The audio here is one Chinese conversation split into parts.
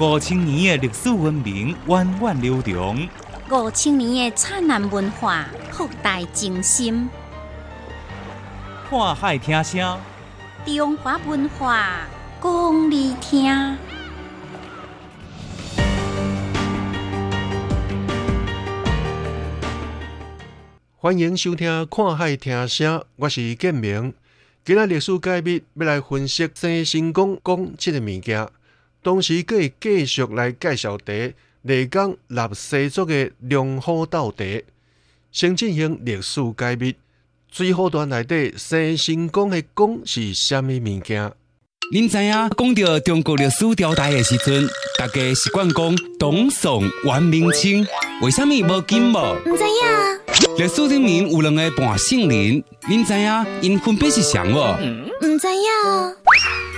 五千年的历史文明源远流长，五千年的灿烂文化博大精深。看海听声，中华文化讲你听。欢迎收听《看海听声》，我是建明。今日历史解密要来分析生成功讲即个物件，同时可以继续来介绍茶，内江立西族的良好斗茶，先进行历史解密。最后段内底生成功的讲是虾米物件？您知影讲到中国历史朝代的时阵，大家习惯讲董宋、元、明、清，为什么无金无？唔知影。历史里面有两个半圣人，您知影因分别是谁无？唔知影。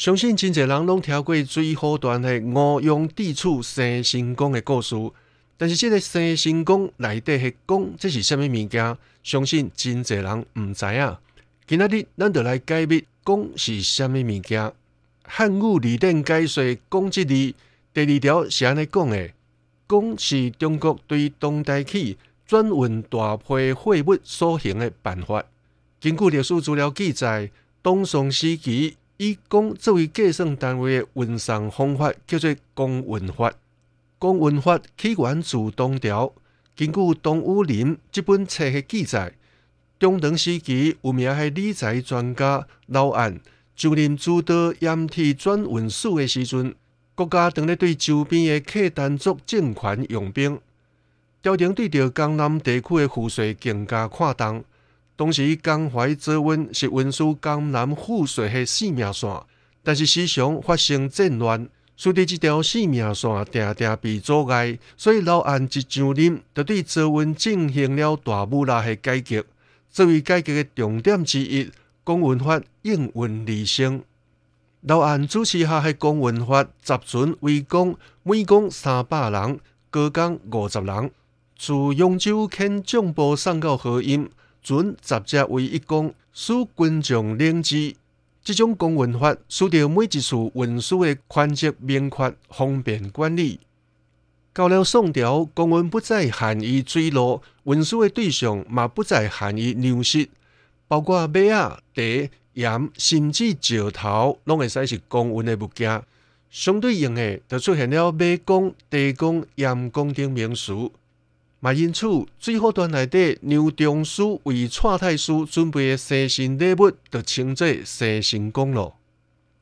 相信真侪人拢听过最后段的吴用地处生成功的故事，但是这个生成功内底的功，这是虾米物件？相信真侪人毋知影。今仔日咱就来解密功是虾米物件。汉语字典解说功之字第二条是安尼讲的：功是中国对当代起转运大批货物所行的办法。根据历史资料记载，东宋时期。以公作为计算单位的运算方法叫做公文法。公文法起源自东朝，根据东武林这本册的记载，中唐时期有名的理财专家老安就任主导盐铁转运使的时阵，国家正咧对周边的客丹族政权用兵，朝廷对着江南地区的赋税更加看重。当时江淮泽运是运输江南富水的性命线，但是时常发生战乱，使得这条性命线常常被阻碍，所以老安一上任，就对泽运进行了大武力的改革。作为改革的重点之一，公文法应运而生。老安主持下的公文法集船为公，每公三百人，高工五十人，自扬州迁总部送到河阴。准十只为一公，使军将领之。这种公文法使得每一次运输的宽捷明确，方便管理。到了宋朝，公文不再限于水路，运输的对象嘛不再限于粮食，包括马啊、茶、盐，甚至石头，拢会使是公文的物件。相对应的，就出现了马公、茶公、盐公等名词。嘛，因此，最后段内底，牛中书为蔡太师准备的生辰礼物，就称作生辰功咯。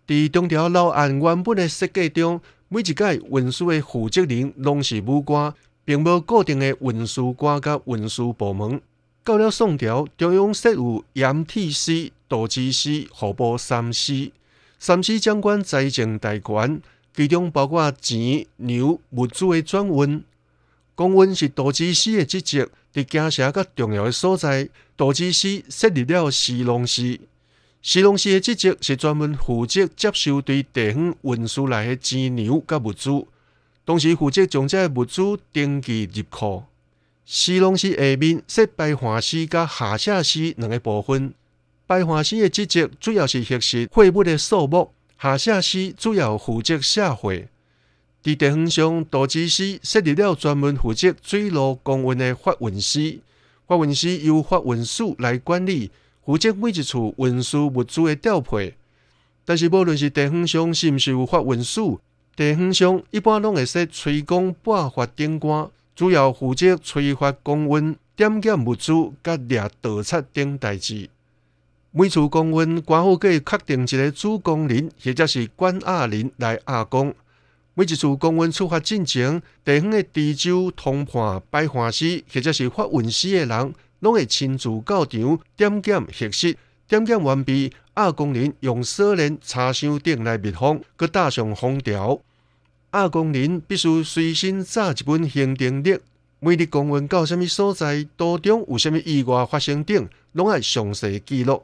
伫中条老案原本的设计中，每一届运输的负责人拢是武官，并无固定的运输官甲运输部门。到了宋朝，中央设有盐铁司、道支司、户部三司，三司掌管财政大权，其中包括钱、牛、物资的转运。公文是道支司的职责，伫京城较重要的所在，道支司设立了司农司。司农司的职责是专门负责接收对地方运输来的钱粮甲物资，同时负责将这物资登记入库。司农司下面设白华司甲下下司两个部分。白华司的职责主要是核实货物的数目，下下司主要负责下货。伫地方上，道支司设立了专门负责水路公运的发文司，发文司由发文署来管理，负责每一处文书物资的调配。但是，无论是地方上是毋是有发文署，地方上一般拢会设催工拨发顶官，主要负责催发公运、点检物资、甲掠盗贼等代志。每处公运，官府可以确定一个主工人，或者是管押人来押工。每一次公运出发进前，地方的地州、通判、摆花司或者是发运司的人，拢会亲自到场点检核实，点检完毕，阿工人用锁链、插箱顶来密封，佮搭上封条。阿公人必须随身带一本行程历，每日公文到什物所在，途中有什物意外发生等，拢爱详细记录。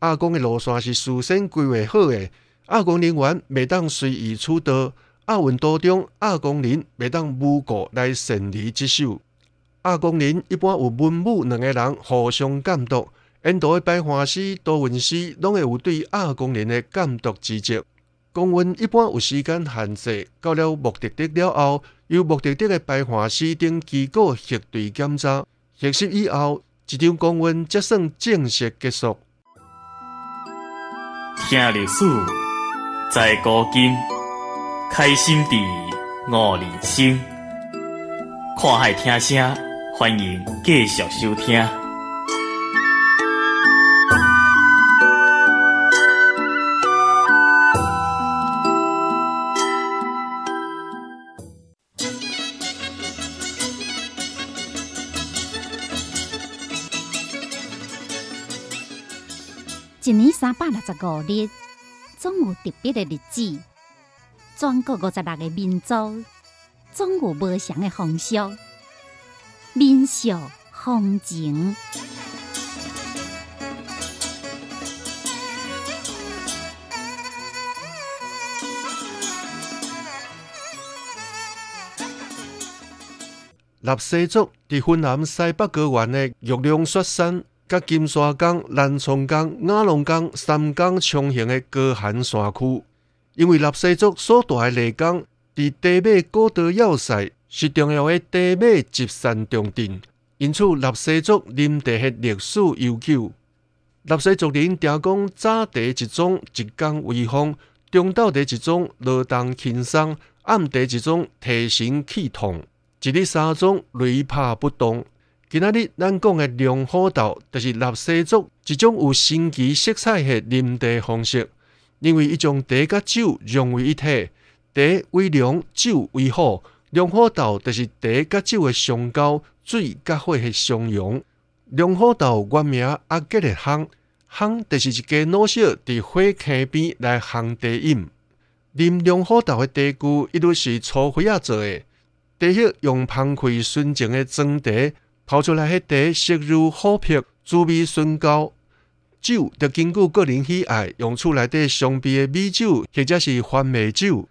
阿公的路线是事先规划好的，阿公人员袂当随意出道。阿运途中，阿公人袂当无故来擅离职守。阿公人一般有文武两个人互相监督，沿途的摆花师、多运师拢会有对阿公人的监督职责。公文一般有时间限制，到了目的地了后，由目的地的摆花师等机构核对检查，核实以后，一场公文才算正式结束。听历史，在古今，开心地悟人生，看海听声。欢迎继续收听。一年三百六十五日，总有特别的日子。全国五十六个民族，总有不同的风俗。民俗风情，纳西族伫云南西北高原的玉龙雪山、甲金沙江、南冲江、雅龙江三江重型的高寒山区，因为纳西族所住的内江伫地尾古道要塞。是重要的地尾集散重镇，因此纳西族林地的历史悠久。纳西族人常讲早地一种一江为风，中昼地一种劳动轻松，暗地一种提神气痛，一日三种雷拍不动。今仔日咱讲的龙虎斗，就是纳西族一种有神奇色彩的林地方式，因为伊将茶甲酒融为一体，茶为龙，酒为火。龙虎斗就是茶甲酒的相交，水甲火的相融。龙虎斗原名阿吉的烘，烘就是一家老少伫火坑边来烘茶饮。啉龙虎斗的茶具一律是粗灰仔做的，茶叶用芳开纯净的装茶泡出来，迄茶色如琥珀，滋味醇高。酒就根据个人喜爱，用厝内底上啤的米酒，或者是番麦酒。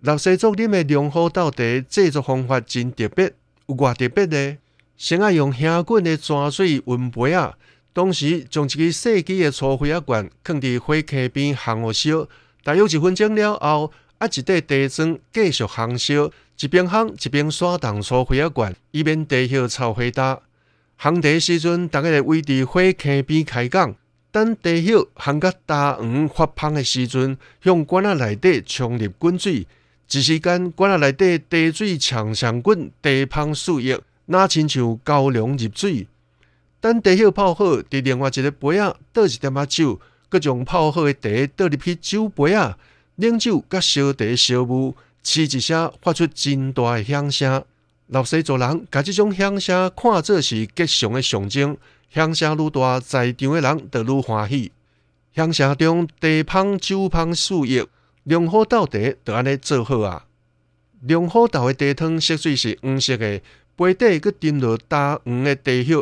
老西族啉的龙虎斗茶制作方法真特别，有偌特别呢？先爱用香滚的泉水温杯啊，同时将一个细支的粗灰啊罐放伫火坑边烘烧，大约一分钟了后，啊一块茶砖继续烘烧，一边烘一边刷动粗灰啊罐，以免茶叶炒火焦。烘茶时阵，大家来围伫火坑边开讲，等茶叶烘甲焦黄发芳的时阵，向罐仔内底冲入滚水。一时间，罐仔内底茶水呛上滚，茶香四溢，那亲像高粱入水。等茶叶泡好，伫另外一个杯仔倒一点仔酒，佮将泡好的茶倒入去酒杯仔，冷酒甲烧茶烧雾，嗤一声发出真大的响声。老西族人甲即种响声看作是吉祥的象征，响声愈大，在场的人就愈欢喜。响声中茶香酒香四溢。龙虎斗茶就安尼做好啊！龙虎斗的茶汤色水是黄色的，杯底佮浸落焦黄的茶叶，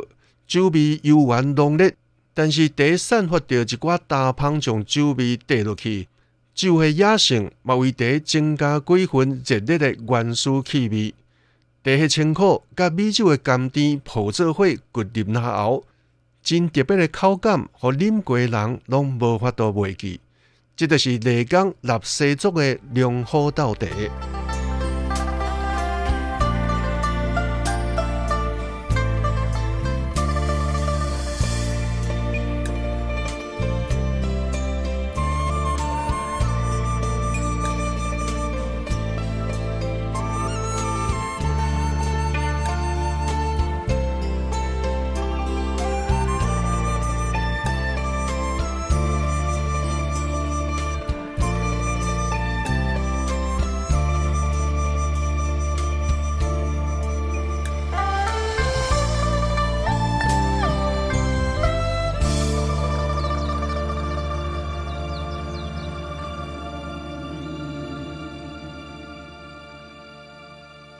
酒味悠远浓烈。但是茶散发着一寡焦香，将酒味带落去。酒的野性嘛，为茶增加几分热烈的原始气味。茶的清苦，甲米酒的甘甜泡做伙，骨入牙后，真特别的口感，和啉过人拢无法度忘记。这就是丽江纳西族的龙虎斗茶。